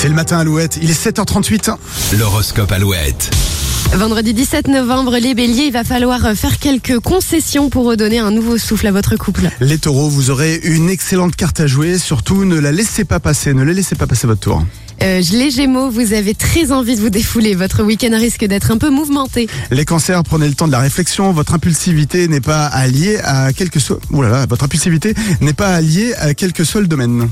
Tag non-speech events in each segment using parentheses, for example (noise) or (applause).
C'est le matin Alouette, il est 7h38. L'horoscope Alouette. Vendredi 17 novembre, les béliers, il va falloir faire quelques concessions pour redonner un nouveau souffle à votre couple. Les taureaux, vous aurez une excellente carte à jouer, surtout ne la laissez pas passer, ne la laissez pas passer votre tour. Euh, les gémeaux, vous avez très envie de vous défouler. Votre week-end risque d'être un peu mouvementé. Les cancers, prenez le temps de la réflexion, votre impulsivité n'est pas alliée à quelque soit... Ouh là là, votre impulsivité n'est pas alliée à quel que soit le domaine.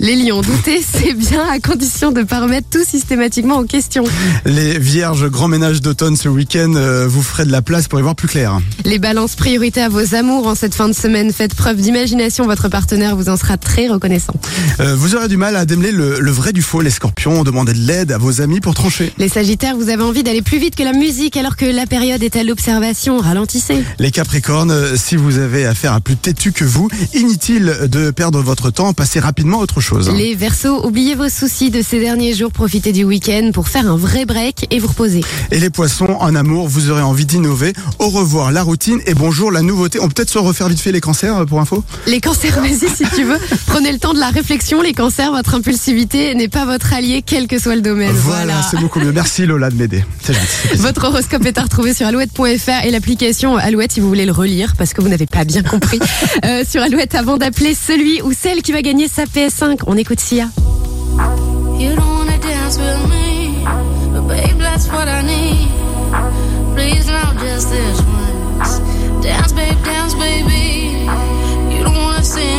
Les lions, doutez, (laughs) c'est bien à condition de ne pas remettre tout systématiquement en question. Les vierges, grand ménage d'automne ce week-end, euh, vous ferez de la place pour y voir plus clair. Les balances, priorité à vos amours en cette fin de semaine. Faites preuve d'imagination, votre partenaire vous en sera très reconnaissant. Euh, vous aurez du mal à démêler le, le vrai du faux. Les scorpions, demandez de l'aide à vos amis pour trancher. Les sagittaires, vous avez envie d'aller plus vite que la musique alors que la période est à l'observation. Ralentissez. Les capricornes, si vous avez affaire à plus têtu que vous, inutile de perdre votre temps, passez rapidement à autre chose. Les versos, oubliez vos soucis de ces derniers jours, profitez du week-end pour faire un vrai break et vous reposer. Et les poissons, en amour, vous aurez envie d'innover. Au revoir la routine et bonjour la nouveauté. On peut peut-être se refaire vite fait les cancers euh, pour info Les cancers, (laughs) vas-y si tu veux. Prenez le temps de la réflexion. Les cancers, votre impulsivité n'est pas votre allié, quel que soit le domaine. Voilà, c'est beaucoup mieux. Merci Lola de m'aider. C'est gentil. Votre horoscope est à retrouver sur alouette.fr et l'application Alouette si vous voulez le relire parce que vous n'avez pas bien compris. (laughs) Euh, sur Alouette avant d'appeler celui ou celle qui va gagner sa PS5. On écoute Sia. You don't wanna dance with me,